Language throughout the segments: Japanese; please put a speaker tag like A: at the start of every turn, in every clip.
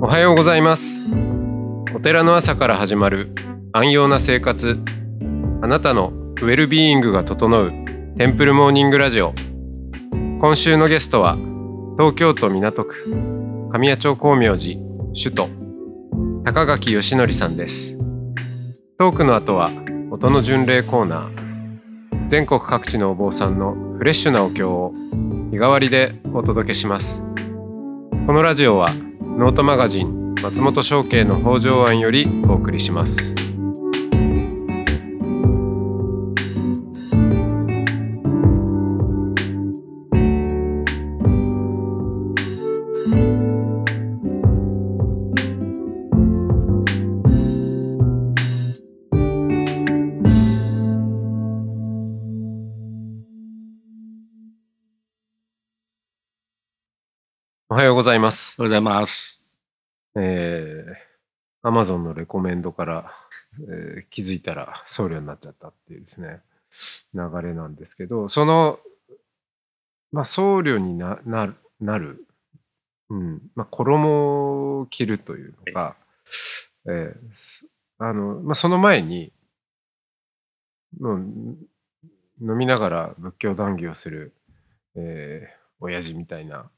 A: おはようございます。お寺の朝から始まる安養な生活。あなたのウェルビーイングが整うテンプルモーニングラジオ。今週のゲストは東京都港区神谷町光明寺首都高垣義則さんです。トークの後は音の巡礼コーナー。全国各地のお坊さんのフレッシュなお経を日替わりでお届けします。このラジオはノートマガジン松本商家の北条庵よりお送りします。ます
B: おはようございます。
A: えー、Amazon のレコメンドから、えー気づいたら僧侶になっちゃったっていうですね、流れなんですけど、その、まあ、僧侶にななる、なる、うん、まあ、衣を着るというのが、えーすあの、まあ、その前に、もう、飲みながら仏教談義をする、えー親父みたいな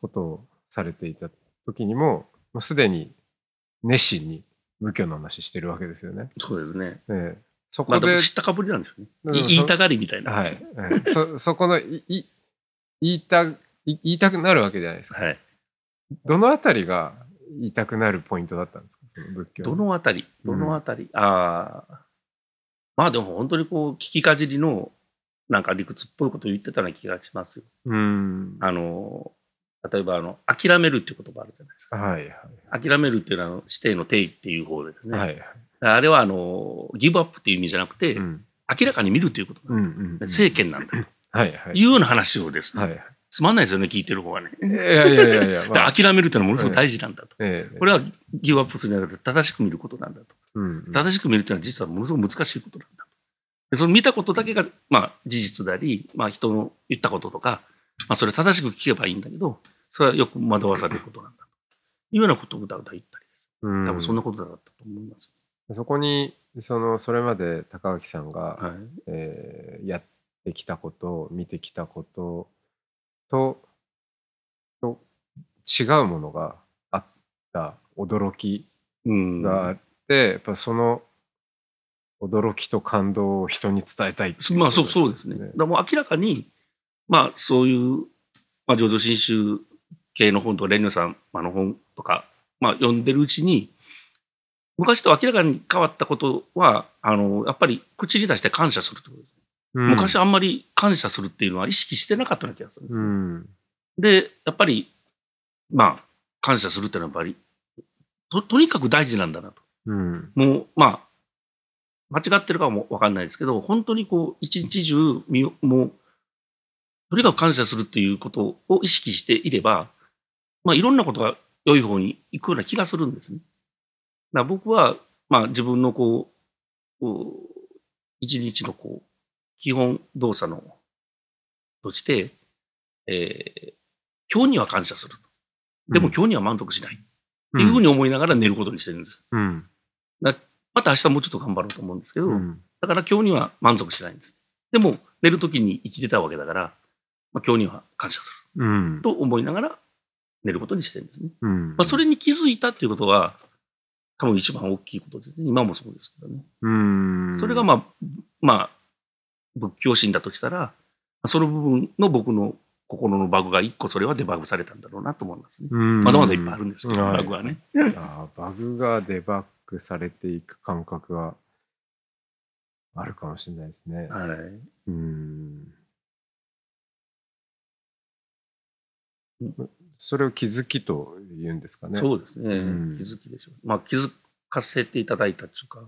A: ことをされていた時にも、もうすでに熱心に仏教の話してるわけですよね。
B: そうですね。
A: ええそ
B: まあ、
A: こで、
B: でも知ったかぶりなんですよね。言いたがりみたいな。
A: はい、はいそ そこのいい言いたい言いたくなるわけじゃないですか。
B: はい。
A: どのあたりが言いたくなるポイントだったんですか、その仏教
B: どのあたり？どのあたり、ああ。まあでも本当にこう、聞きかじりの、なんか理屈っぽいことを言ってたような気がしますよ。
A: うん。
B: あの、例えば、あの、諦めるっていう言葉あるじゃないですか。
A: はいはい。
B: 諦めるっていうのは、あの指定の定義っていう方でですね。
A: はいはい。
B: あれは、あの、ギブアップっていう意味じゃなくて、
A: うん。
B: 明らかに見るということ
A: う
B: なんん
A: うん。
B: だ。政権なんだと
A: はいはい。
B: いうような話をですね、
A: はいはい。
B: つまんないですよね、聞いてる方はね。
A: いやいやいやいや、
B: で 諦めるっていうのはものすごく大事なんだと。
A: ええ
B: これはギブアップするんじゃなくて正しく見ることなんだと。
A: うんうん
B: 正しく見るっていうのは実はものすごく難しいことなんだと。でその見たことだけが、まあ、事実であり、まあ、人の言ったこととか、まあ、それ正しく聞けばいいんだけど、それはよく惑わされることなんだというようなことを歌うた言ったりです。
A: うん
B: 多分そんなことだったと思います。
A: そこにそのそれまで高垣さんが、
B: はい。
A: えーやってきたこと見てきたこととと違うものがあった驚き
B: うん。
A: があって、やっぱその驚きと感動を人に伝えたいってい
B: まあ、そう、そうですね。だもう明らかに、まあ、そういう、まあ、浄土真宗系の本とか、蓮如さんの本とか、まあ、読んでるうちに、昔と明らかに変わったことは、あの、やっぱり口に出して感謝するってことです。
A: うん
B: 昔あんまり感謝するっていうのは意識してなかったような気がするんですよ。
A: うん
B: で、やっぱり、まあ、感謝するっていうのはやっぱり、と、とにかく大事なんだなと。
A: うん
B: もう、まあ、間違ってるかもわかんないですけど、本当にこう、一日中み、もう、とにかく感謝するっていうことを意識していれば、まあ、いろんなことが良い方に行くような気がするんですね。だ僕は、まあ、自分のこう、一日のこう、基本動作の、として、えー今日には感謝すると。でも今日には満足しない。っていうふうに思いながら寝ることにしてるんです。
A: うん
B: また明日もうちょっと頑張ろうと思うんですけど、
A: うん
B: だから今日には満足しないんです。でも、寝るときに生きてたわけだから、まあ、今日には感謝す
A: うん
B: ると思いながら寝ることにしてるんですね。
A: うん
B: まあ、それに気づいたっていうことは、多分一番大きいことですね。今もそうですけどね。
A: うん
B: それがまあ、まあ、仏教心だとしたら、その部分の僕の心のバグが一個それはデバグされたんだろうなと思いますね。
A: うん
B: まだまだいっぱいあるんですけど、
A: はい
B: バグはね。
A: あーバグがデバッグされていく感覚はあるかもしれないですね。
B: はい。
A: うんそれを気づきと言うんですかね。
B: そうですね、
A: うん
B: 気づきでしょう。まあ、気づかせていただいたっていうか、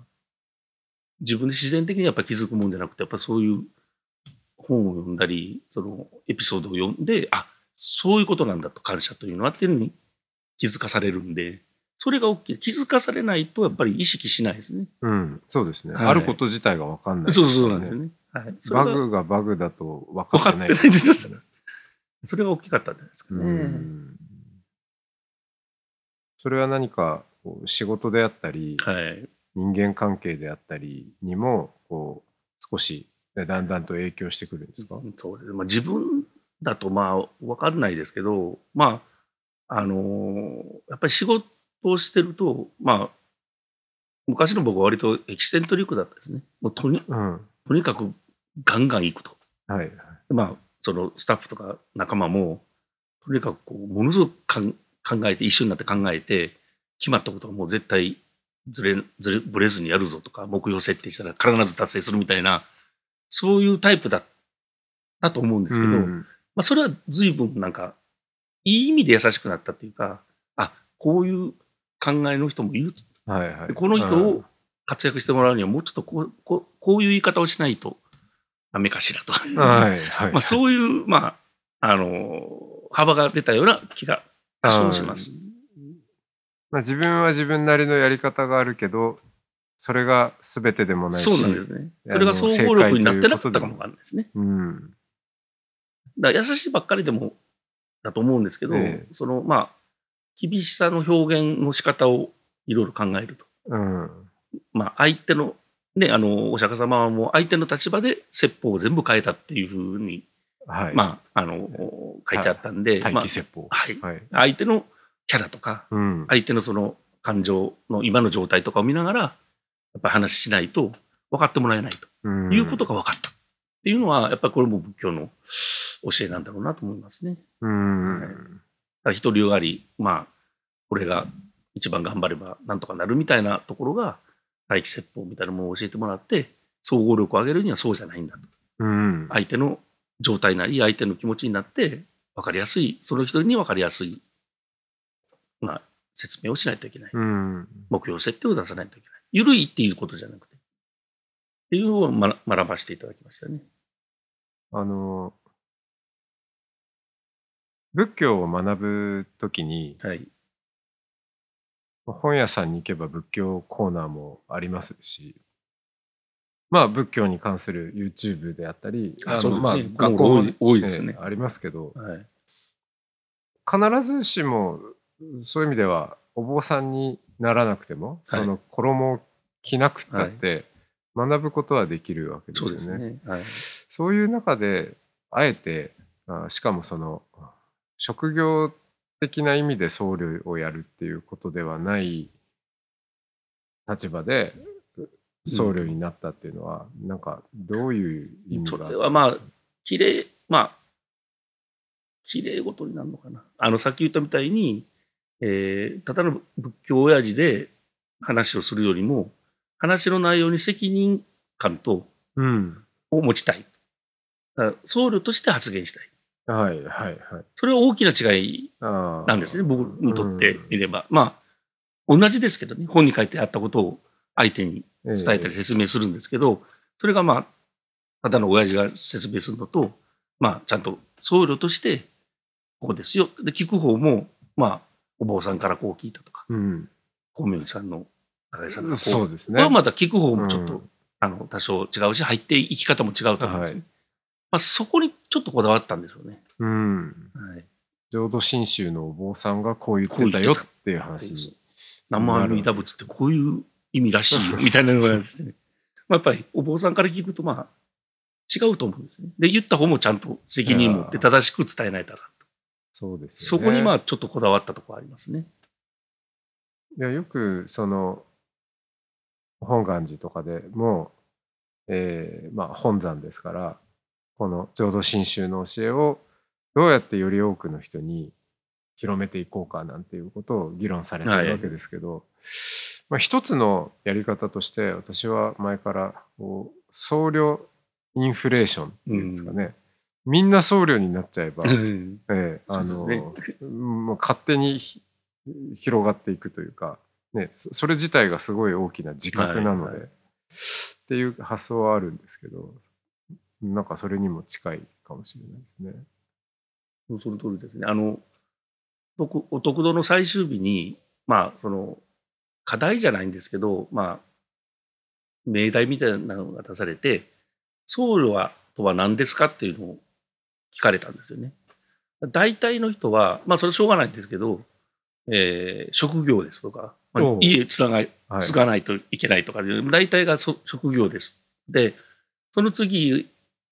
B: 自分で自然的にやっぱり気づくもんじゃなくて、やっぱそういう本を読んだり、そのエピソードを読んで、あそういうことなんだと、感謝というのはっていうのに気づかされるんで、それが大きい。気づかされないと、やっぱり意識しないですね。
A: うん、そうですね。
B: はい
A: あること自体が分かんない、
B: そうそうなんですよね。はい。
A: バグがバグだと分
B: 分かって
A: かってな。
B: ないいです。それが大きかったんじゃないですか
A: う
B: ね。
A: んそれは何かこう仕事であったり、
B: はい。
A: 人間関係であったりにもこう少しねだんだんと影響してくるんですか、
B: そうですまあ、自分だとまあ分かんないですけど、まあ、あのーやっぱり仕事をしてると、まあ、昔の僕は割とエキセントリックだったですね。もうとに
A: うん
B: とにかくガンガン行くと。
A: はい
B: まあ、そのスタッフとか仲間も、とにかくこうものすごく考えて、一緒になって考えて、決まったことはもう絶対ずれ、ずれ、ぶれずにやるぞとか、目標設定したら必ず達成するみたいな、そういうタイプだったと思うんですけど、
A: うん。
B: まあ、それは随分なんか、いい意味で優しくなったっていうか、あ、こういう考えの人もいる。
A: はいはい、
B: この人を活躍してもらうには、もうちょっとこうこうこういう言い方をしないとダメかしらと。
A: うんはいはい
B: まあ、そういう、まあ、あの、幅が出たような気がします。
A: まあ、自分は自分なりのやり方があるけどそれが全てでもないし
B: そうなんですね。それが総合力になってなかったかもわかんないですね。
A: うん
B: だ優しいばっかりでもだと思うんですけど、
A: え
B: その、まあ、厳しさの表現の仕方をいろいろ考えると。
A: うん
B: まあ、相手の、ね、あの、お釈迦様はもう相手の立場で説法を全部変えたっていうふうに、
A: はい。
B: まあ、あの、書いてあったんで、
A: 待
B: まあ
A: 機説法。
B: はい。
A: はい。
B: 相手のキャラとか、
A: うん。
B: 相手のその感情の今の状態とかを見ながら、やっぱり話しないと分かってもらえないと。
A: うん。
B: いうことが分かったっていうのは、やっぱりこれも仏教の教えなんだろうなと思いますね。
A: うん。
B: はい。一流あり、まあ、これが一番頑張ればなんとかなるみたいなところが、待機説法みたいなものを教えてもらって、総合力を上げるにはそうじゃないんだと。
A: うん
B: 相手の状態なり、相手の気持ちになって、分かりやすい、その人に分かりやすい、まあ、説明をしないといけない。
A: うん
B: 目標設定を出さないといけない。ゆるいっていうことじゃなくて。っていうのを学学ばせていただきましたね。
A: あの仏教を学ぶときに
B: はい。
A: 本屋さんに行けば仏教コーナーもありますし、まあ仏教に関する YouTube であったり、
B: あ
A: あのまあ学校も
B: 多いですね。
A: ええありますけど、
B: はい。
A: 必ずしもそういう意味ではお坊さんにならなくても、
B: はい。
A: その衣を着なくたって学ぶことはできるわけです
B: そ
A: よね。そういう中で、あえて、あしかもその、職業的な意味で僧侶をやるっていうことではない立場で僧侶になったっていうのは、なんかどういう意味
B: そ
A: が
B: れはまあ、綺麗、まあ、綺麗ごとになるのかな。あの、さっき言ったみたいに、えーただの仏教親父で話をするよりも、話の内容に責任感と
A: うん。
B: を持ちたい。僧侶として発言したい。
A: はいはいはい。
B: それは大きな違いなんですね、僕にとってみれば。まあ、同じですけどね、本に書いてあったことを相手に伝えたり説明するんですけど、それがまあ、ただの親父が説明するのと、まあ、ちゃんと僧侶として、こうですよ。で、聞く方も、まあ、お坊さんからこう聞いたとか、
A: うん。
B: 光明寺さんの高井さんがこう。
A: そうですね。
B: また聞く方もちょっと、
A: うん
B: あの、多少違うし、入っていき方も違うと思うんですね。まあ、そこにちょっとこだわったんでしょうね。
A: うん。
B: はい。
A: 浄土真宗のお坊さんがこう言ってたよっていう話に。
B: 生阿弥陀仏ってこういう意味らしいよみたいなのがあってね。まあやっぱりお坊さんから聞くとまあ違うと思うんですね。で、言った方もちゃんと責任持って正しく伝えないと。
A: そうですよね。
B: そこにまあちょっとこだわったところありますね。
A: いやよくその本願寺とかでも、えーまあ、本山ですからこの浄土真宗の教えをどうやってより多くの人に広めていこうかなんていうことを議論されて
B: はい
A: るわけですけど、まあ、一つのやり方として私は前からこう僧侶インフレーションっていうんですかね、みんな僧侶になっちゃえば、勝手にひ広がっていくというか、ね、そそれ自体がすごい大きな自覚なので、
B: はいはい。
A: っていう発想はあるんですけど、なんかそれにも近いかもしれないですね。
B: その通りですね。あの、僕お得度の最終日に、まあ、その、課題じゃないんですけど、まあ、命題みたいなのが出されて、僧侶はとは何ですかっていうのを聞かれたんですよね。大体の人は、まあそれしょうがないんですけど、えー、職業ですとか、まあ、家つなが、継がないといけないとか、大体が職業です。で、その次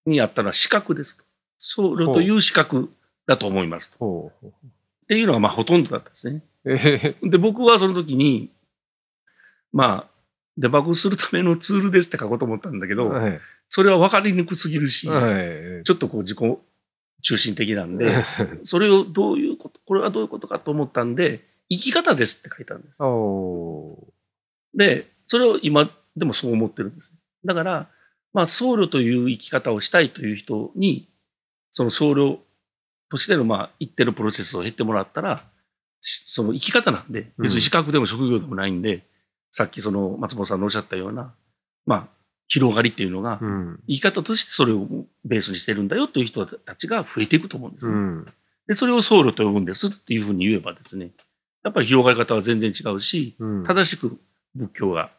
B: にあったのは資格ですと。僧侶という資格だと思いますと。っていうのがまあほとんどだったんですね。で、僕はその時に、まあ、デバッグするためのツールですって書こうと思ったんだけど、はい、それは分かりにくすぎるし、はい、ちょっとこう自己中心的なんで、それをどういうこと、これはどういうことかと思ったんで、生き方ですって書いたんです。で、それを今でもそう思ってるんです。だから、まあ、僧侶という生き方をしたいという人に、その僧侶としての、まあ、言ってるプロセスを経ってもらったら、その生き方なんで、別に資格でも職業でもないんで、うん、さっきその松本さんのおっしゃったような、まあ、広がりっていうのが、生き方としてそれをベースにしてるんだよという人たちが増えていくと思うんですね。うん、で、それを僧侶と呼ぶんですっていうふうに言えばですね、やっぱり広がり方は全然違うし、うん、正しく仏教が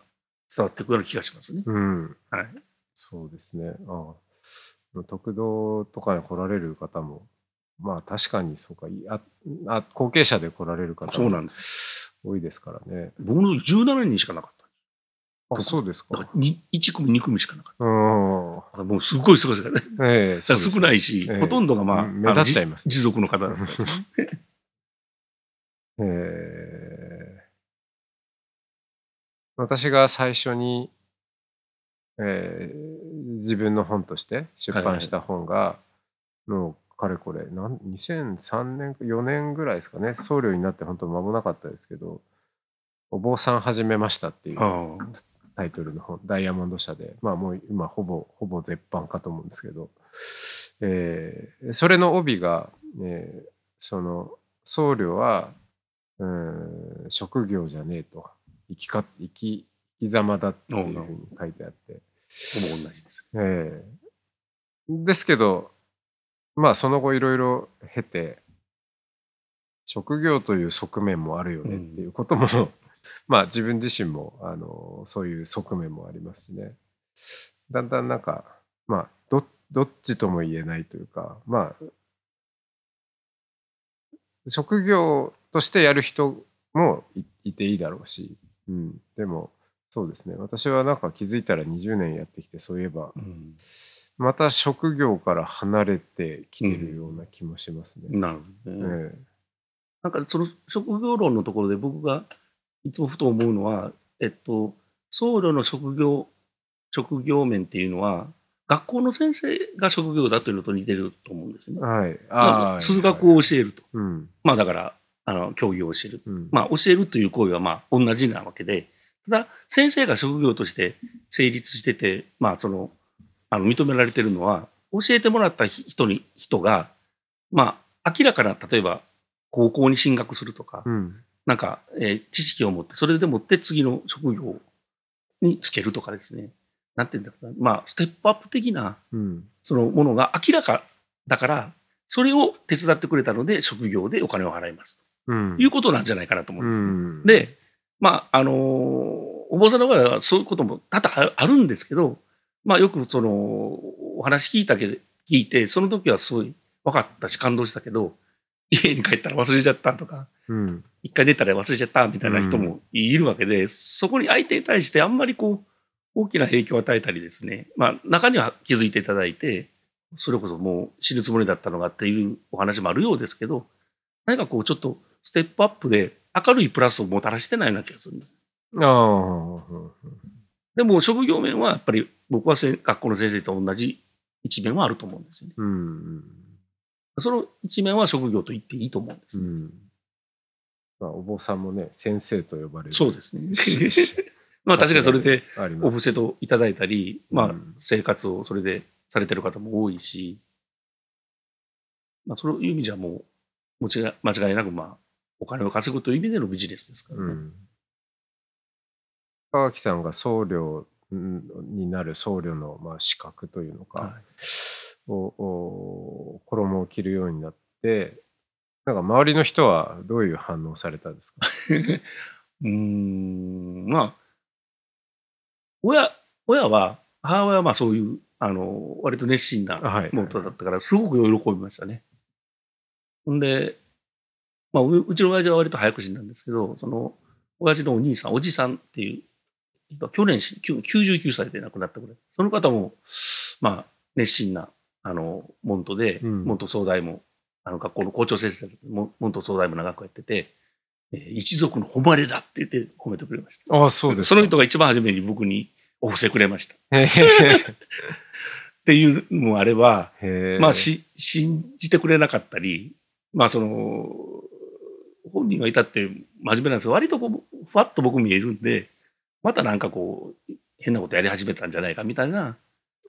B: 伝わっていくような気がしますね。うん、
A: はい。そうですね。ああ。得道とかに来られる方も、まあ確かにそうか、ああ後継者で来られる方も多いですからね。
B: 僕の17人しかなかった。
A: あ、そうですか。
B: か1組、2組しかなかった。もうすごいすごい ですからね。えー、少ないし、えー、ほとんどがまあ、
A: 目立っちゃいます、
B: ね、持続の方だったんですね。え
A: ー、私が最初に、えー、自分の本として出版した本が、はい、もうかれこれなん2003年4年ぐらいですかね。僧侶になって本当間もなかったですけどお坊さん始めましたっていうタイトルの本、ダイヤモンド社で、まあもう今ほぼ、ほぼ絶版かと思うんですけど、えー、それの帯が、えー、その、僧侶は、うん、職業じゃねえと、生きか、生き、生き様だっていうふうに書いてあって。ほぼ
B: 同じです。
A: えー、ですけど、まあその後いろいろ経て、職業という側面もあるよねっていうことも、うん、まあ自分自身もあのそういう側面もありますしね。だんだんなんかまあどどっちとも言えないというかまあ職業としてやる人もいていいだろうし、うん、でもそうですね私はなんか気づいたら20年やってきてそういえば、うん、また職業から離れてきてるような気もしますね。
B: うん、なるほどね。ねなんかその職業論のところで僕がいつもふと思うのは、えっと、僧侶の職業、職業面っていうのは、学校の先生が職業だというのと似てると思うんですね。はい。あ数学を教えると。はい、まあだから、あの、教義を教える。うん、まあ教えるという行為はまあ同じなわけで、ただ、先生が職業として成立してて、まあその、あの認められてるのは、教えてもらった人に、人が、まあ明らかな、例えば高校に進学するとか、うん、なんか、えー、知識を持って、それでもって次の職業につけるとかですね。なんていうんだろうな。まあ、ステップアップ的な、そのものが明らかだから、それを手伝ってくれたので、職業でお金を払いますと、うん、いうことなんじゃないかなと思うんです、ね、うん、で、まあ、あのー、お坊さんの場合はそういうことも多々あるんですけど、まあ、よくその、お話聞いたけど、聞いて、その時はすごい分かったし感動したけど、家に帰ったら忘れちゃったとか、うん、一回出たら忘れちゃったみたいな人もいるわけで、うん、そこに相手に対してあんまりこう、大きな影響を与えたりですね、まあ中には気づいていただいて、それこそもう死ぬつもりだったのがっていうお話もあるようですけど、何かこうちょっとステップアップで明るいプラスをもたらしてないような気がするんです。あでも職業面はやっぱり僕は学校の先生と同じ一面はあると思うんですよね。うんその一面は職業と言っていいと思うんです。うん、
A: まあ、お坊さんもね、先生と呼ばれる。
B: そうですね。まあ確かにそれでお布施といただいたり、まあ生活をそれでされてる方も多いし、まあそういう意味じゃもう間違間違いなくまあお金を稼ぐという意味でのビジネスですからね。うん、
A: 川木さんが僧侶うんになる僧侶の、まあ、資格というのか、
B: はい
A: をを衣を着るようになってなんか周りの人はどういう反応されたんですか？
B: うーん、まあ、親、親は、母親はまあそういう、あの、割と熱心な
A: はい
B: モードだったから、すごく喜びましたね。ほんで、まあ、ううちの親父は割と早く死んだんですけど、その、親父のお兄さん、おじさんっていう人、去年死、きゅ99歳で亡くなったぐらい。その方も、まあ、熱心な、あの、門徒で、
A: うん
B: 門徒総代も、あの、学校の校長先生だ門徒総代も長くやってて、えー一族の誉れだって言って褒めてくれました。
A: ああそうです
B: その人が一番初めに僕にお布施くれました。っ
A: へ
B: ていうのもあれば、
A: え
B: まあ、し、信じてくれなかったり、まあ、その、本人がいたって真面目なんですけど、割とこう、ふわっと僕見えるんで、またなんかこう、変なことやり始めたんじゃないかみたいな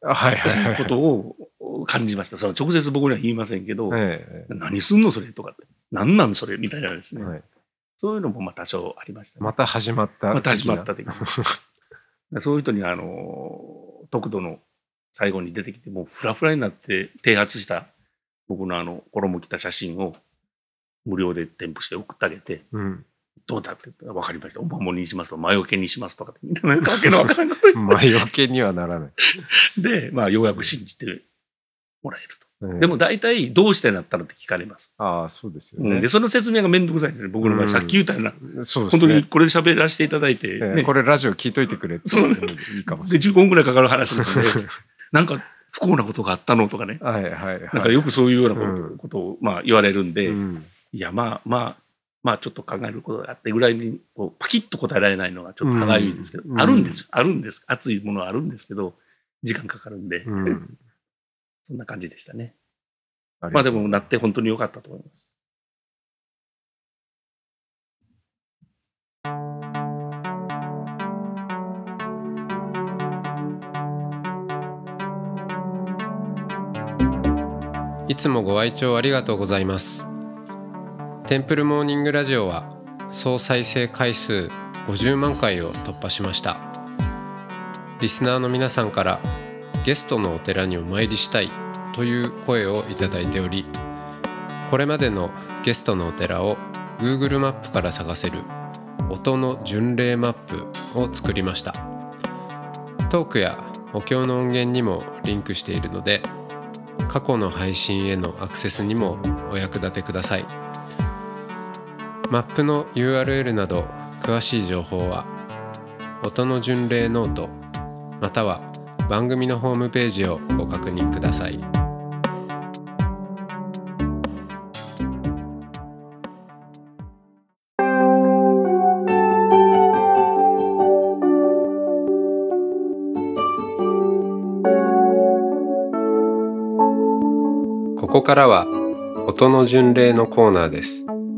A: はいはいはい
B: ことを感じました。その直接僕には言いませんけど、
A: ええ
B: 何すんのそれとかって。何なんそれみたいなですね。
A: はい
B: そういうのもまあ多少ありましたね。
A: また始まった
B: また始まった
A: 的
B: 時に。そういう人に、あの、特度の最後に出てきて、もうフラフラになって提発した僕のあの、衣着た写真を無料で添付して送ってあげて、
A: なうん。
B: どうだって分かりました。お守りにしますと、魔除けにしますとかって、みんななんかわけのわからんこと
A: 魔除けにはならない、
B: て、で、まあ、ようやく信じてもらえると。
A: ええ。
B: でも大体、どうしてなったのって聞かれます。
A: ああそうですよね、
B: うん。で、その説明がめんどくさいんですね。僕の場合、
A: うん。
B: さっき言ったような、
A: ね。
B: 本当にこれで喋らせていただいて、
A: ええ
B: ね、
A: これラジオ聞いといてくれって
B: そう。ね
A: いいかもしれ
B: で、15分くらいかかる話なので、なんか不幸なことがあったのとかね、
A: ないはいはいはい。
B: なんかよくそういうようなこと,、
A: うん。
B: ことをまあ言われるんで、
A: うん
B: いや、まあまあ、まあちょっと考えることがあってぐらいにこうパキッと答えられないのがちょっと歯がゆいんですけど、
A: うん
B: あるんですよ。あるんです。熱いものはあるんですけど、時間かかるんで、
A: うん
B: そんな感じでしたね。
A: あり
B: まあでもなって本当に良かったと思います。
A: いつもご愛聴ありがとうございますテンプルモーニングラジオは総再生回数50万回を突破しました。リスナーの皆さんからゲストのお寺にお参りしたいという声をいただいておりこれまでのゲストのお寺を Google マップから探せる音の巡礼マップを作りました。トークやお経の音源にもリンクしているので過去の配信へのアクセスにもお役立てください。マップの URL など詳しい情報は音の巡礼ノートまたは番組のホームページをご確認ください。ここからは音の巡礼のコーナーです。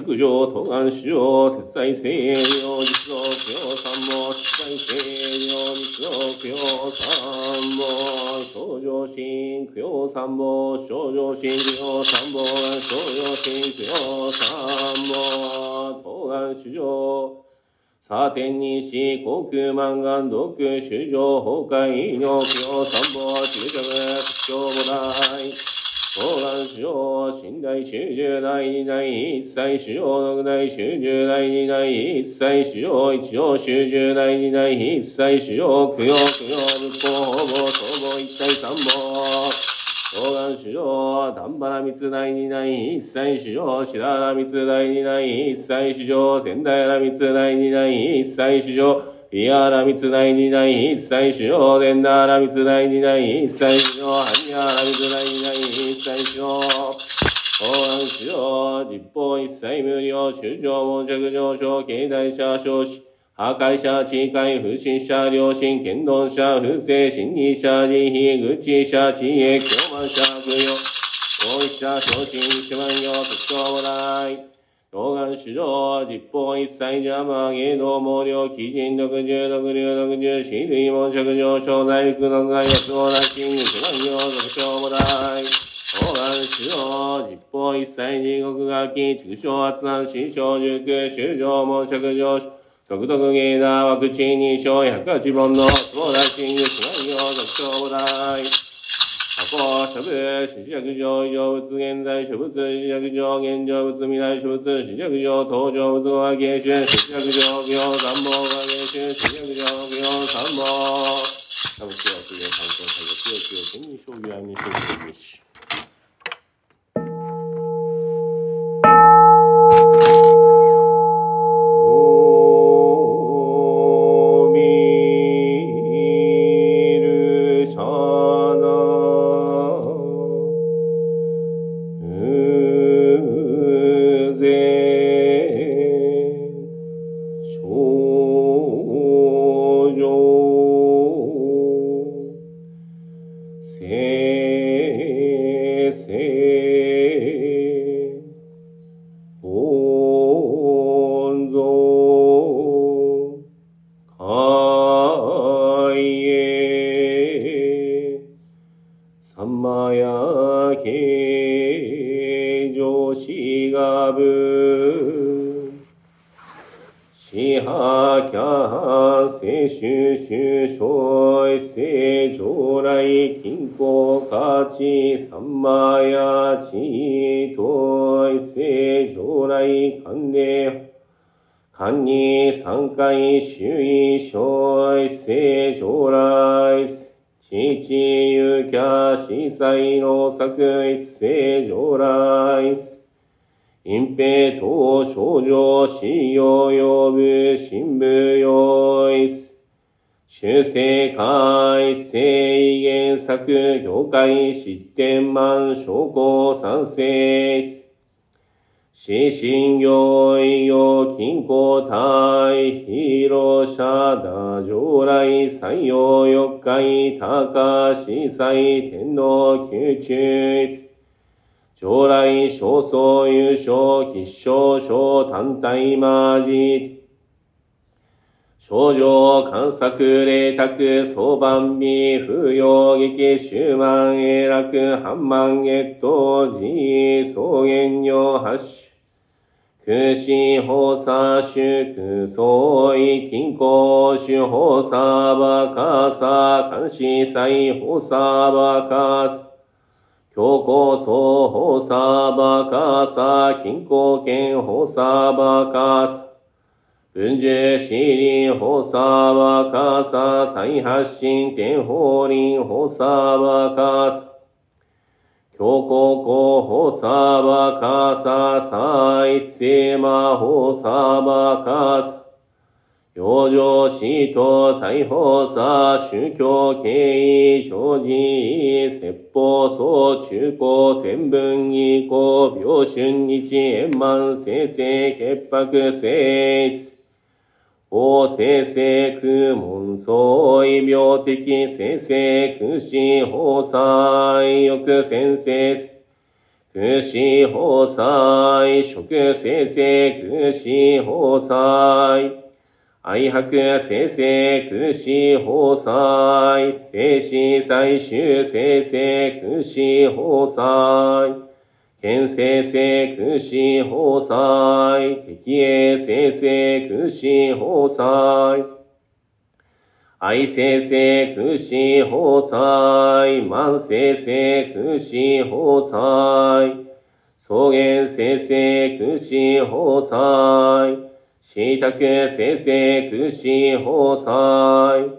C: 持、釈上、当願主上、節在聖領、実道、供養三も、節在聖領、実道、供養三も、症状心、供養三も、症状心、供養三も、症状心、供養三も、当願主上、サーテンにし、航空満願、毒、主上、崩壊、尿、供養三も、中着、屈強も大、高願主要、新大修十第二第一歳主要六大修十第二第一歳主要一応修十第二第一歳主要九養九養仏法法宝総合一体三宝。高願主要、丹波三つ第二第一歳主要白原密第二第一歳主要仙台三つ第二第一歳主要いやらみつないにない一切主要伝ならみつないにない一切主要はにやらみつないにない一切主要法案主要実法一切無料主張悶着上昇経済者少子破壊者、地界、不審者、良心、剣道者、不正、侵入者、利非、愚痴者、地へ、狂慢者、不要、合意者、昇進、一万行、特徴もない。東岸主上、実法一切邪魔、芸能、毛量、基人、独重、独流、独重、死類、門着上昇、大福、独外、安王、大金、一万行、特徴もない。東岸主上、実法一切地獄楽器、畜生、圧難、死小塾、修上、門着上昇、速読芸だ、ワクチン認証、108本の、相談シング、志願用、特徴大。箱、諸部、死尺上、異常物、現在諸物、死尺上、現状物、未来諸物、死尺上、登場物、語芸春、死尺上、行、三本、語芸春、死尺上、行、三本。多分、今日は次の参考作業、強気を天に将棋、暗に将棋、に少死神行医療金庫体広社打上来採用四回高司祭天皇宮中将来少数優勝必勝小単体マジ症状観察霊卓相番美不要劇終満永楽半万月頭寺草原用発種空心放射主空相違金庫主放射バカサ監視祭放射バカサ強行層放射バカサ金庫圏放射バカサ文殊シリ放射バカサ再発進天法輪放射バカサ強行候補サバカササイセマホサバカサ養生死と逮捕さ宗教経緯表示説法総中高千分以降病春日円満生成潔白性質法生成空門相異病的生成空死法災欲先生空死法災食生成空死法災愛白生成空死法災生死最終生成空死法災県生成空死法災敵営生成空死法災愛生成空死法災万生成空死法災草原生成空死法災死宅生成空死法災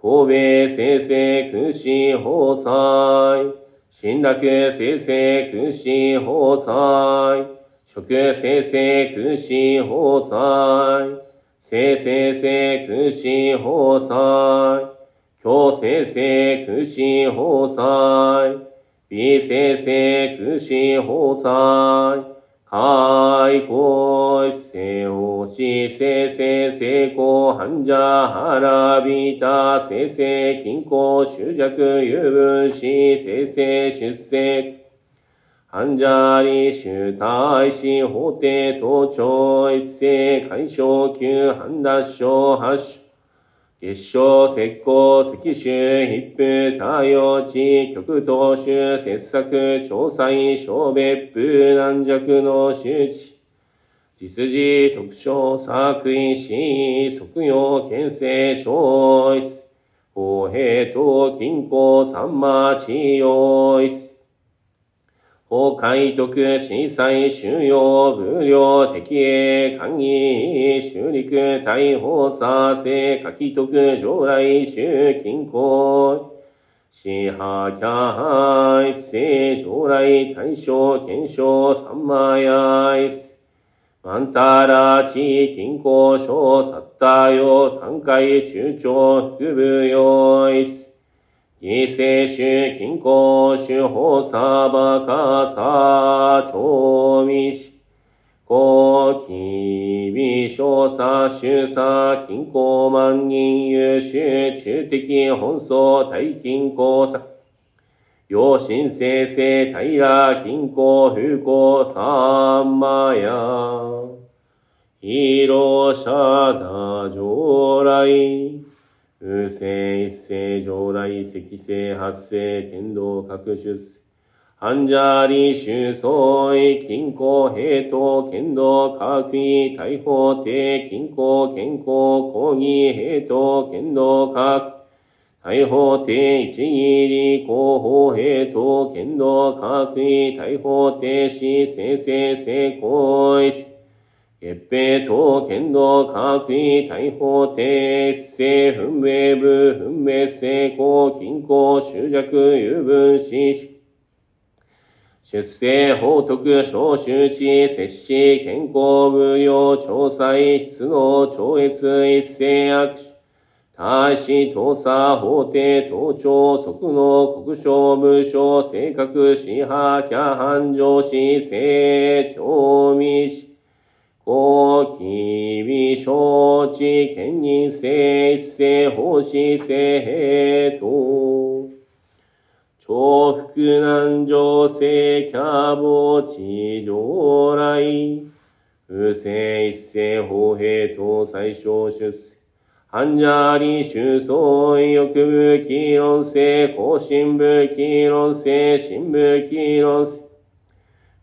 C: 神戸生成空死法災新楽生成空心法祭。食生成空心法祭。生成生成空死法祭。強生成空心法祭。微生成空心法祭。開口一世をし、生成成功、患者、腹びた、生成、均衡、執着、有分子、生成、出世、患者理、集大死、法定、盗聴、一世、解消、級、判断症、発症、結晶、石膏、石州、ヒップ、太陽地、極東州、切削、調査、小別府、軟弱の周知、実事、特徴、作為、死、即用、牽制、小一、公平等、均衡、三馬、治療、一、法海徳、震災、収容、無料、敵営、官議、修陸、大法、佐世、書き徳、上来、修、均衡、支波、キャ一世、上来、大正、検証、三馬や、一世、マンタラ、地、均衡、小、サッタヨ、三回、中長、副部用、一世、異性種、均衡種、法サバカサ、調味し、高気微小差、主差、均衡万人優秀、中的本草、大均衡差、陽神生成、平、均衡、風光、三マヤ、広者だ、上来、風世一世上来積世発生天道各出世患者理収総意均衡平等剣道各位大法定均衡健康講義平等剣道各大法定一義理広報平等剣道各位大法定死生成成功一月平等剣道各位大法定生分明部分明成功均衡執着有分子出生法徳小周知摂氏健康無料調査質の超越一斉握手大使、盗査、法定、盗聴、即の国省無償、正確、支派、キャ繁盛し、正調味し、公機微承知、兼任性、一世、奉仕、性、平等。重複難情性、キャボ、地上来。不正一世、法平等、最小出世。患者理収総意欲部、議論性、更新部、議論性、新部、議論性。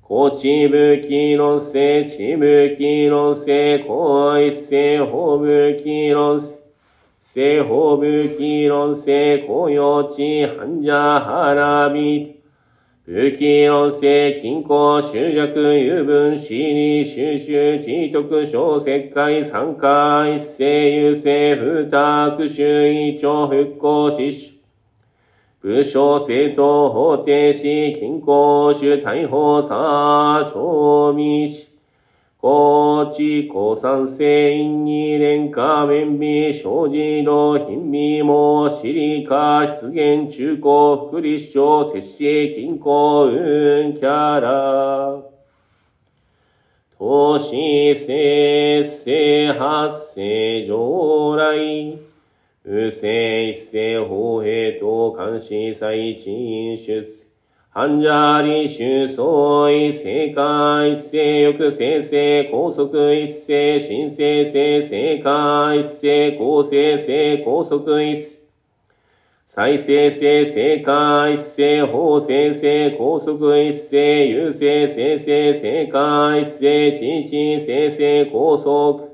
C: こちぶきろせ、ちぶきろせ、こいせ、ほぶきろせ、せほぶきろせ、こよち、はんじゃはらび、ぶきろせ、きんこ、しゅうじゃく、ゆぶん、しり、しゅうしゅう、ちいとく、しょうせっかい、さんかいっせ、ゆせ、ふたくしゅう、いちょ、ふっこう、ししゅう、武将、政党、法定し、均衡、主、大法、さ、調味し。高知、高山性、因に連下、弁美、小児道、貧美も、シリカ、出現、中高、福利省、摂氏、均衡、運、キャラ。投資、生、生、発生、上来。不正、一世、法平等、監視、再陳、出世。患者理収総意、正解、一世、欲生成、高速一世、新生成、正解、一世、高生成、高速一世。再生成、正解、一世、法生成、高速一世、優生生成、正解、一世、知知生成、高速。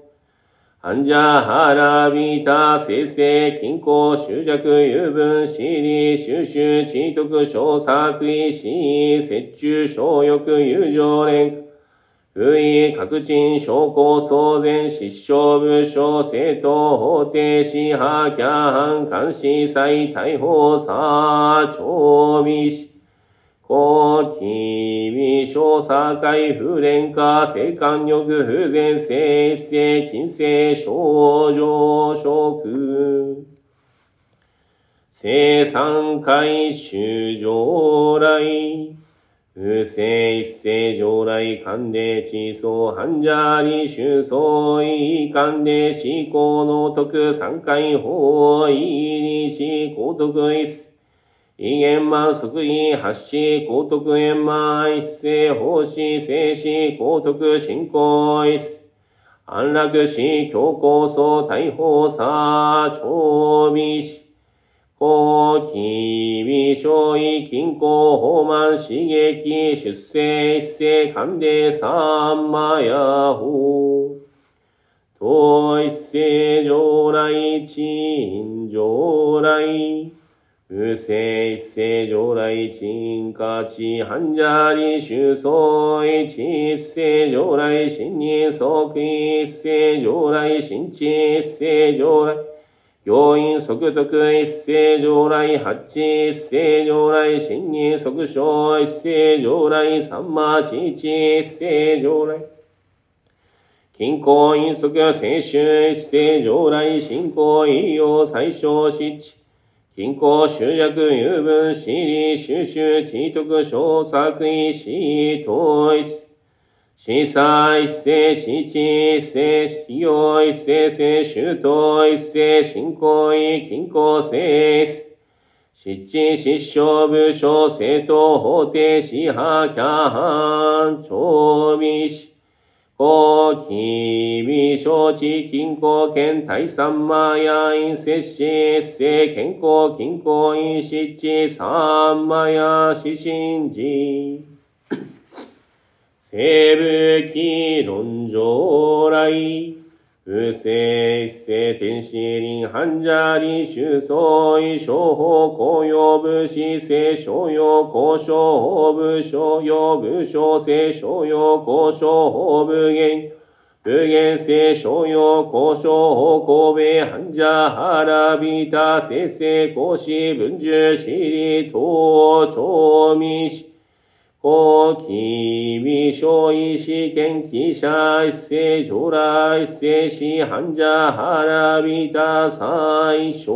C: 患者、腹びた、生成、均衡、執着、有分、死理、収集、知徳、小作為、死、折衷、小欲、友情連、不意、確認、証拠、騒然、失笑、部署、政党、法定、支派、キャン、監視、再、逮捕、さ、調味し、後期微小境不連化性感欲不全性一性金性症状食生産回収上来不正一世上来関で地層半者理収相違関で思考の徳三回法意にし高徳一世異言満即位発し高徳円満一世奉仕静止高徳進行一世。安楽死強行層大法差長美死後期微小位均衡法満刺激出世一世関で三魔ヤ法統一世上来鎮上来。不正一世上来鎮化地半者理収相一一世上来新人即一世上来新地一世上来教員即徳一世上来八一世上来新任即小一世上来三馬七一一世上来金行院即聖州一世上来信仰医療最小失地金行集約有分私利収集地徳小作為死統一。司祭一世、父一世、使用一世、聖周到一世、信仰医、均衡聖。失地失笑部署、政党法廷、支派、キャハン、長美氏、後期微小地均衡県大三魔や陰摂氏一世健康均衡陰湿地三魔や死神寺生武器論上来、不正一世天使輪半者理収相違商法公用武士聖商用交渉部商用武将聖商用交渉法武言武言聖商用交渉法神戸半者腹びた聖聖講師文殊私利等長未師後期微小医師研記者一世将来一世師患者腹びた最小。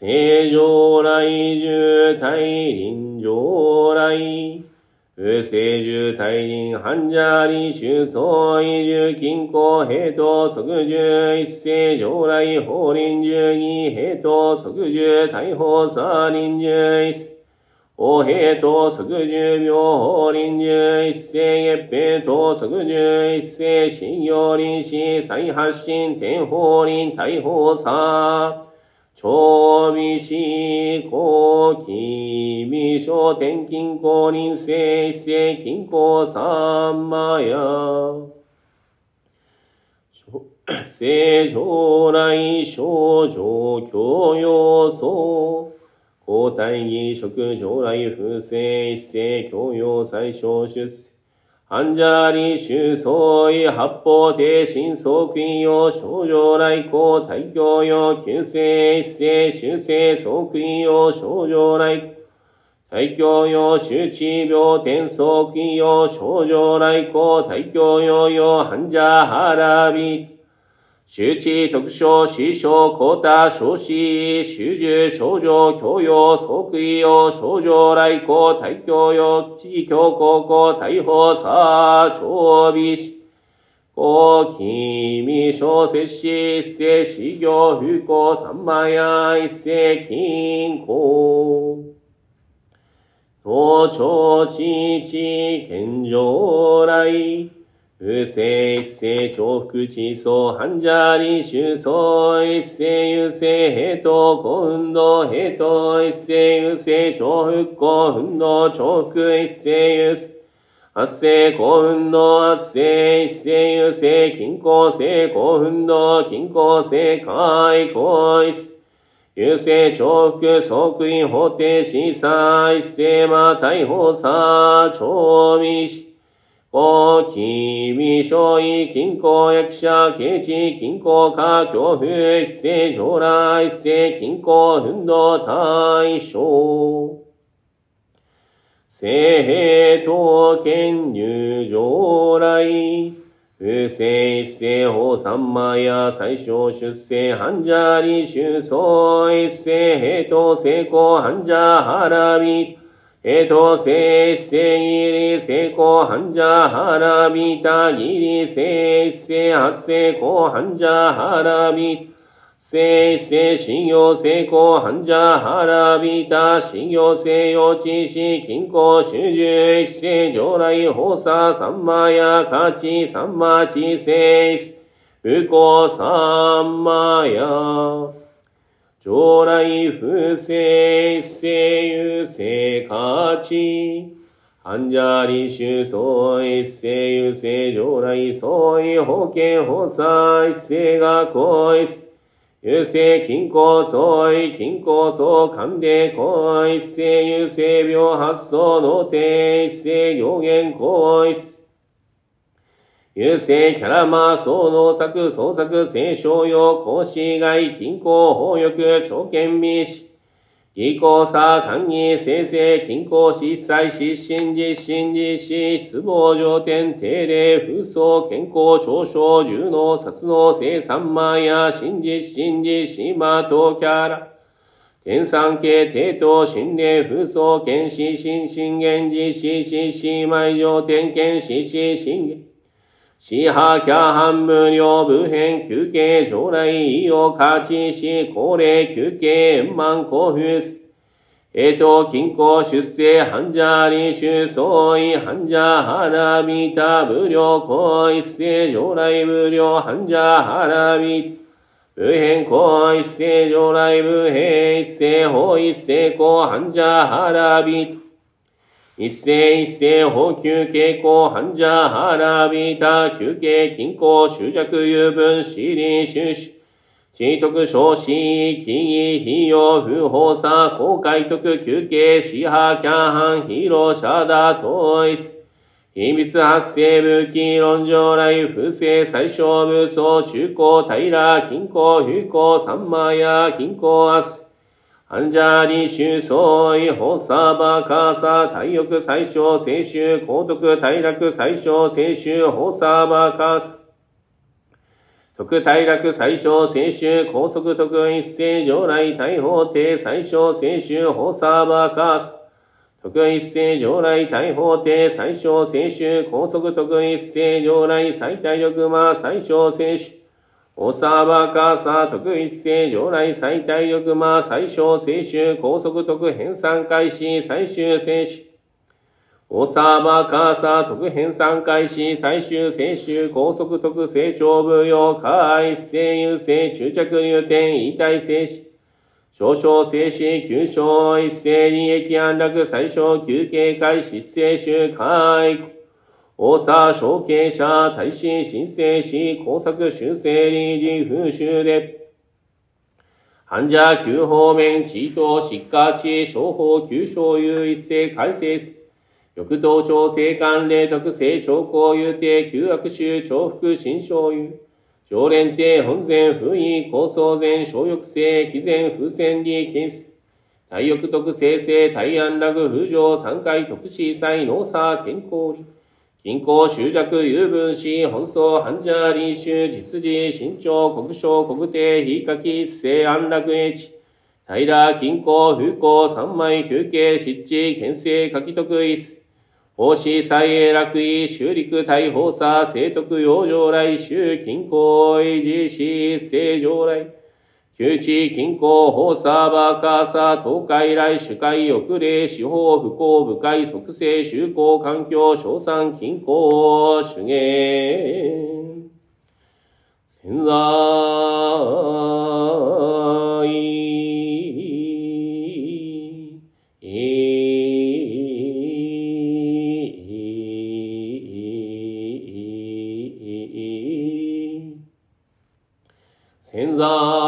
C: 正常来重大臨上来。不正重大臨患者理収相違重均衡平等即重一世上来法臨重義平等即重大法差臨重一世お平と即十秒臨十一世月平と即十一世信用臨死再発進天法臨大法差長美死後期微小天金公臨世一世金公三魔や。正常来症状教養層交代儀職将来風正一世教養最小出世患者理収相違八方定心即位用症状来公大教用旧世一世修正即位用症状来大教用周知病天即位用症状来公大教用用患者腹び周知特徴、師匠、高太、少子、修従、症状、教養、即位用、症状、来校、大教用、地教高校、大法、差、長美師、後期、未小、摂氏、一世、修行、不幸、三万や、一世、金庫。東朝地地、健常来、不正一世重複地層半者理収相一世優勢平等古運動平等一世優勢重複古運動重複一世優勢発生古運動発生一世優勢均衡性古運動均衡性開口一世優勢重複即位法定審査一世ま逮捕差長未お、きびしょい、きんこ、やきしゃ、けち、きんこ、か、きょうふ、えっせ、じょうら、いっせ、きんこ、ふんど、たいしょう。せへと、けんにゅう、じょうらい。うせいっせ、ほう、さんまや、さいしょう、しゅっせ、はんじゃり、しゅうそう、えっせ、へとう、せいこう、はんじゃ、はらび。えとせっせいりせこはんじゃはらびたぎりせっせはっせこはんじゃはらびせいせいしよせこはんじゃはらびたしよせよちし金庫主従一世上来法ささんまやかちさんまちせいうこさんまや。上来不正一世優勢価値患者理修相一世優勢上来相違保険法差一世が行一優勢均衡相違均衡相関で行一世優勢病発想の定一世行言行一優勢キャラマー総能作創作聖商用講師外均衡法欲長見美師。技巧差官議生成均衡失災失神実神実施失望上天定例風葬健康長所重能殺能生産万や真実真実島とキャラ。天産系帝都心霊風葬剣士心信玄実施死死埋上天剣死死信玄。死破キャハン無料部編休憩将来意を勝ちし高齢休憩円満交付えと、均衡出世、半者理修相違、半者腹びた、無料行一世、上来無料、半者腹び。無変行一世、上来無変一世、法一世、行半者腹び。一世一世、法休傾向、半者腹びた、休憩、均衡、執着、有分、死理、収集。地徳少子、記義、費用、不法さ、公開徳、休憩、死破、キャンハン、ヒーロー、シャダ、統一。秘密発生武器、論上来、不正、最小武装、中高、平、均衡、不幸、三万や、均衡、アス。アンジャーリ、修相違、法サーバー、カーサー、体欲、最小、聖衆、高徳、体楽、最小、聖衆、法サーバー、カーサ。特大楽最小青春高速特一斉上来大法廷最小青春法サーバーカース特一斉上来大法廷最小青春高速特一斉上来最大力魔最小青春法サーバーカーサー特一斉上来最大力魔最小青春高速特編纂開始最終青春大サーバーカーサー特編纂開始最終青春高速特成長部用下一斉優勢注着入店異体静止少々静止急所一斉利益安楽最小休憩開始静集開。大差小経者大使申請し工作修正理事風習で患者急方面地等疾患地商法急所有一斉改正欲頭調整官霊徳成長公有定旧悪臭重複新商有。常連定本前封意高層前小欲性毅前風船利金数。体欲特生成体安楽風上三回特殊祭農差健康理。均衡執着有分子本草半者理修実事新潮国章国定非書き生安楽英知。平均衡風光三枚休憩湿地県政書き特一数。法師祭永楽位、修陸大法差、聖徳養生来、修近郊維持し、聖上来、旧地近郊法差、バーカーサ、東海来、主会、遅れ、司法、不幸、部会、即性、修行、環境、賞賛、近郊、主言。潜在潜在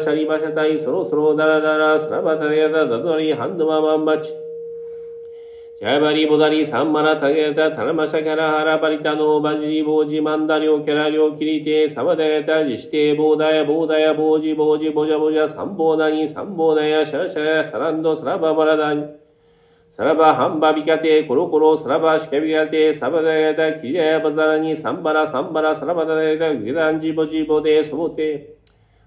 C: シャリバシャタイそろそろダラダラスラバタヤダダドリハンドママンバチジャバリボダリサンマラタゲタタナマシャキャラハラバリタノバジリボージマンダリョキラリョキリテサバダヤタジシテボーダヤボーダヤボージボージボジャボジャサンボーダニサンボーダヤシャシャラサランドサラババラダニサラバハンバビカテコロコロサラバシカビカテサバダヤタキリヤバザラニサンバラサンバラサラバダヤタギランジボジボデソボテ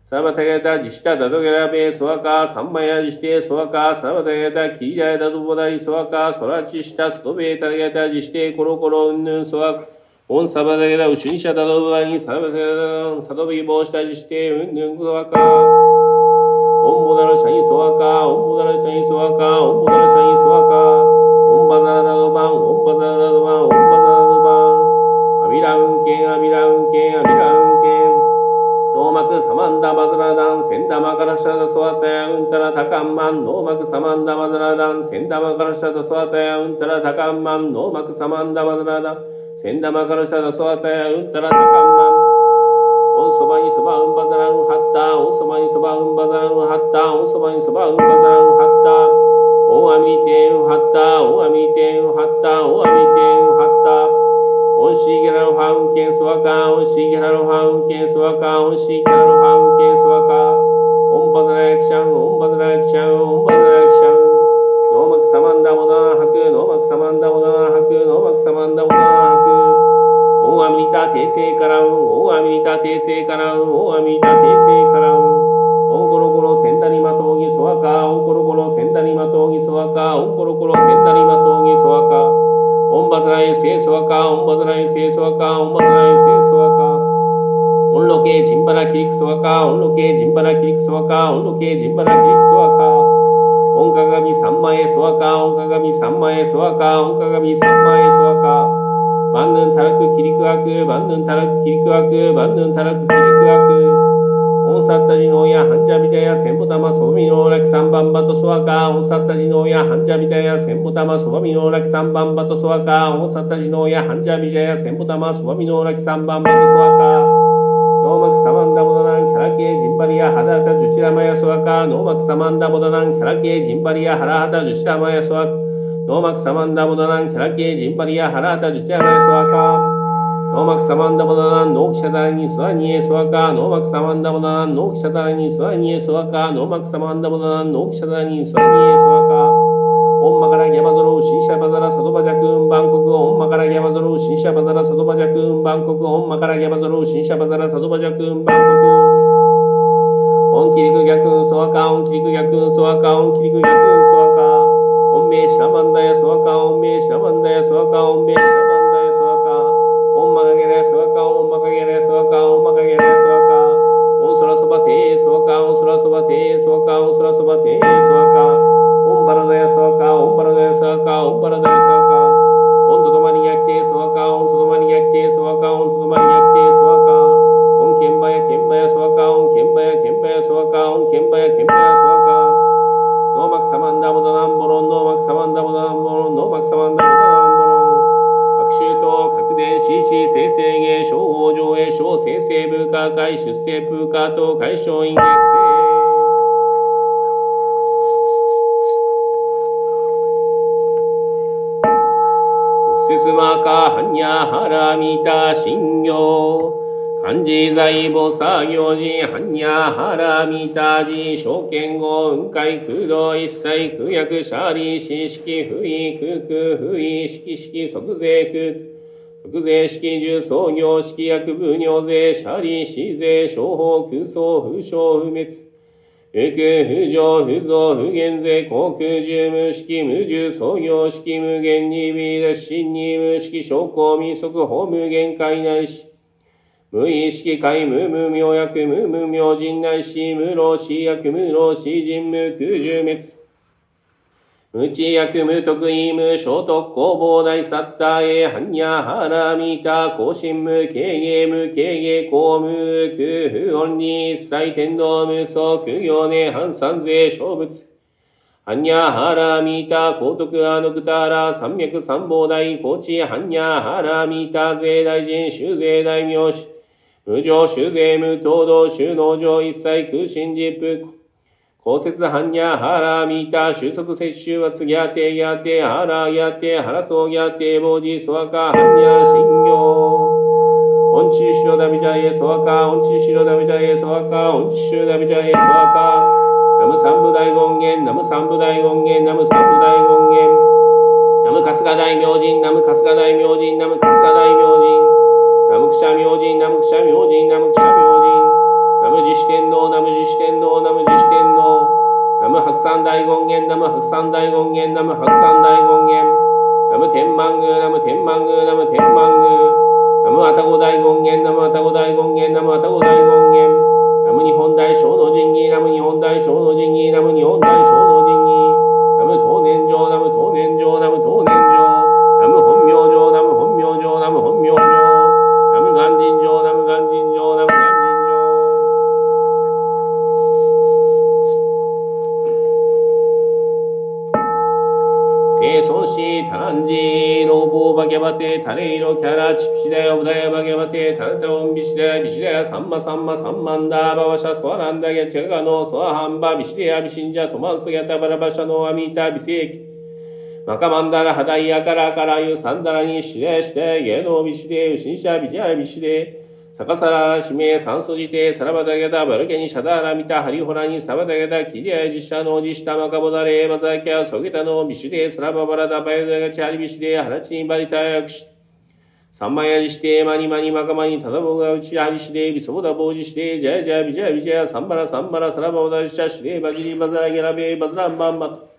C: サラバタヤタジシタダドゲラベソワカサンマヤジシテソワカサラバタヤタキリヤダドボダリソワカソラチシタストベタヤタジシテコロコロウンヌンソワカオンサバダヤタウシュニシャダドボダリサラバタヤタサドビボシタジシテウンヌンソワカオンボダラシャイソワカオンボダラシャイソワカオンボダラシャイソワカオンバザラダドバンオンバザラダドバンオンバザラダドバンアミラウンケンアミラウンケンアミラウンケンノーマクサマンダバザラダンセンダマカラシャダソワタヤウンタラタカンマンノーマクサマンダバザラダンセンダマカラシャダソワタヤウンタラタカンマンノーマクサマンダバザラダンセンダマカラシャダソワタヤウンタラタカンマンオンそばにそばうんばざらんはったオンそばにそばうんばざらんはったオンそばにそばうんばざらんはったオンアミテンはったオンアミテンはったオンアミテンはったオンシーゲラのハウンケンソワカオンシーゲラのハウンケンソワカオンシーゲラのハウンケンソワカオンバザラヤクシャンオンバザラヤクシャンオンバザラヤクシャンノーマクサマンダモダハクノーマクサマンダモダハクノーマクサマンダモダハクオンアミリタ訂正からうん、オンアミリタ訂正からうん、オンアミリタ訂正からうん。オンコロコロセンダリマトウギソワカ、オンコロコロセンダリマトウギソワカ、オンコロコロセンダリマトウギソワカ。ओम बजनाय से स्वका ओम बजनाय से स्वका ओम बजनाय से स्वका उन लोके झिम्बरा खिक स्वका उन लोके झिम्बरा खिक स्वका उन लोके झिम्बरा खिक स्वका ओम कागामी सम्माये स्वका ओम कागामी सम्माये स्वका ओम कागामी सम्माये स्वका 万能たらく切りくわく万能たらく切りくわく万能たらく切りくわくジノヤハンジャビジャヤセンボタマソバミノラキサンバンバトソワカオンサッタジノヤハンジャビジャヤセンボタマソバミノラキサンバンバトソワカオンサッタジノヤハンジャビジャヤセンボタマソバミノラキサンバンバトソワカノーマクサマンダボダナンキャラケージンバリアハダタジュチラマヤソワカノーマクサマンダボダナンキャラケージンバリアハラハタジュチラマヤソワカノーマクサマンダボダナンキャラケージンバリアハラハタジュチラマヤソワカノーマクサマンダボダナンノーキシャダラニスワニエソワカノーマクサマンダボダナンノーキシャダラニスワニエソワカノーマクサマンダボダナンノーキシャダラニスワニエソワカオンマカラギャバゾロウシンシャバザラサドバジャクンバンコクオンマカラギャバゾロウシンシャバザラサドバジャクンバンコクオンマカラギャバゾロウシンシャバザラサドバジャクンバンコクオンキリク逆ソワカオンキリク逆ソワカオンキリク逆ソワカオンメシャマンダヤソワカオンメシャマンダヤソワカオンメシャマンダヤソワカマカゲレソワカオンマカゲレソワカオンマカゲレソ成部下会出世部下と解消員月生うっせつまかはにゃはらみた信行漢字財母作業時、般若原見た字、証券後、雲海空洞一切空薬シャリ、四式不意空空不意式式即税空空。即税式重創業式薬部尿税シャリ、死税商法空想不詳不滅。不空不上不増不減税航空重無式無重創業式無限に微脱心に無式証拠未速法無限界内し。無意識界無無明薬無無明人内し無老死薬無老死人無空重滅。無知薬無得意無小特攻防大サッターへ般若ハラミタ更新無経営無経営公無空不音に一切天道無双苦行ね反三税小物。般若ハラミタ高徳アノクタラ三脈三宝大高知般若ハラミタ税大臣修税大名士。無常修税無東道収納上一切空心実布。公設般若ハラミタ収束摂取は次やてやてハラやてハラソギャテボジソワカ般若信行。オンチシロダビジャエソワカ、オンチシロダビジャエソワカ、オンチシロダビジャエソワカ。ナム三部大権現、ナム三部大権現、ナム三部大権現。ナム春日大明神、ナム春日大明神、ナム春日大明神。ナムクシャ明神、ナムクシャ明神、ナムクシャ明神。ナム自主天皇、ナム自主天皇、ナム自主天皇。ナム白山大権現、ナム白山大権現、ナム白山大権現。ナム天満宮、ナム天満宮、ナム天満宮。ナム愛宕大権現、ナム愛宕大権現、ナム愛宕大権現。ナム日本大小の神儀、ナム日本大小の神儀、ナム日本大小の神儀。ナム東年上、ナム東年上、ナム東年上。ボーバギャバテタレイロキャラチプシダヤオダヤバギャバテタルタオンビシダヤビシダヤサンマサンマサンマンダーバワシャソアランダゲチャガノソアハンバビシデヤビシンジャトマンソギャタバラバシャノアミタビセイキマカマンダラハダイヤカラカラユサンダラにシレしてゲノビシデウシンシャビジャビシデサカサラシメサンソジテサラバダゲダバルケニシャダラミタハリホラニサバダゲダキリアジシャノジシタマカボダレバザキャソゲタノビシュデサラババラダバヤダガチャリビシデハラチンバリタヤクシ。サンマヤジシテマニマニマカマニタダボガウチハリシデビソボダボジシデジャジャビジャビジャサンバラサンバラサラバボダジシャシデバジリバザラゲラベバズランバンバトマ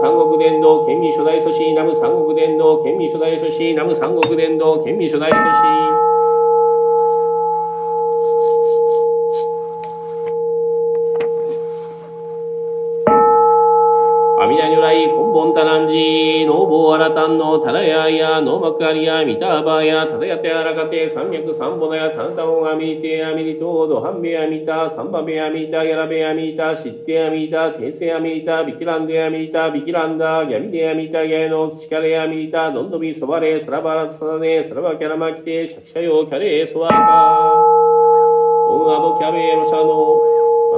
C: 三国伝道県民初代祖師ナム三国伝道県民初代祖師ナム三国伝道県民初代祖師。タラヤやノーマクアリヤミターバーやタダヤテアラカテ三脈三ボナやタンタオンアミテアミリトードハンベアミタサンバベアミタヤラベアミタシッテアミタテセアミタビキランデアミタビキランダギャミデアミタゲノキシカレアミタドンドビソバレサラバラサダネサラバキャラマキテシャキシャヨキャレソワカオンアボキャベロシャノ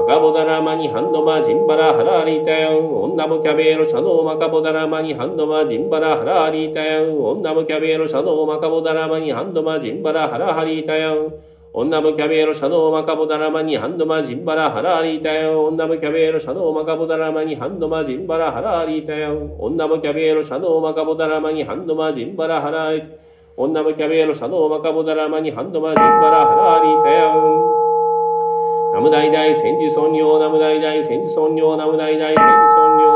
C: カボダラマニハンドマジンバラハラリタヤン。女もキャベロシャノーマカボダラマニハンドマジンバラハラリタヤン。女もキャベロシャノーマカボダラマニハンドマジンバラハラハリタヤン。女もキャベロシャノーマカボダラマニハンドマジンバラハラリタヤン。女もキャベロシャノーマカボダラマニハンドマジンバラハラリタヤン。女もキャベロシャノーマカボダラマニハンドマジンバラハラリタヤン。女もキャベロシャノーマカボダラマニハンドマジンバラハラリタヤン。ナムダイダイ千手尊用ナムダイダイ千手尊用ナムダイダイ千手尊用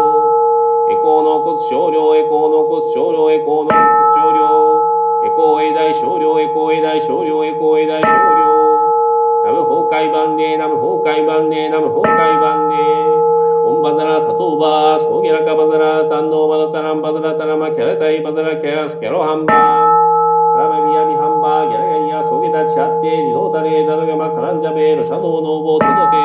C: エコーの骨少量エコーの骨少量エコーの骨少量エコーエ大少量エコーエ大少量エコーエ大少量ナム崩壊万礼ナム崩壊万礼ナム崩壊万礼オンバザラサトーバーソゲラカバザラタンノーマダタランバザラタラマキャラタイバザラキャスキャロハンバーラメミヤミハンバーギャラガリアソゲタチャッテ自動タレダドガマカランジャベロシャドウノーボーソドテ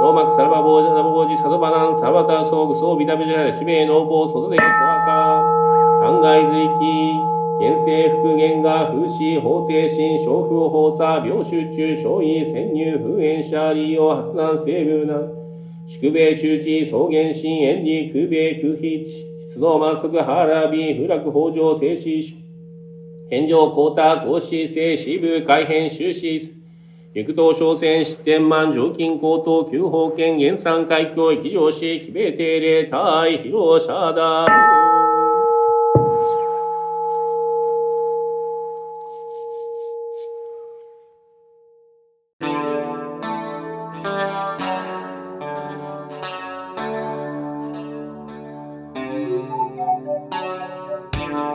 C: ノー。マクサラバボージャナボボージサドバナンサバタソー。グソービタビジャラシベノーボーソドデソワカ三階随記現世復元が風刺法定心小風法差病集中小位潜入封炎シャーリーを発難成分な。宿米中地草原心炎に空米空飛地出動満足ハーラービー不落北条静止天上高太合子静止部改変終止陸東商船失点満常勤高等旧法権原産海峡域上市奇米定例対広社だ。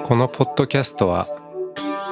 A: このポッドキャストは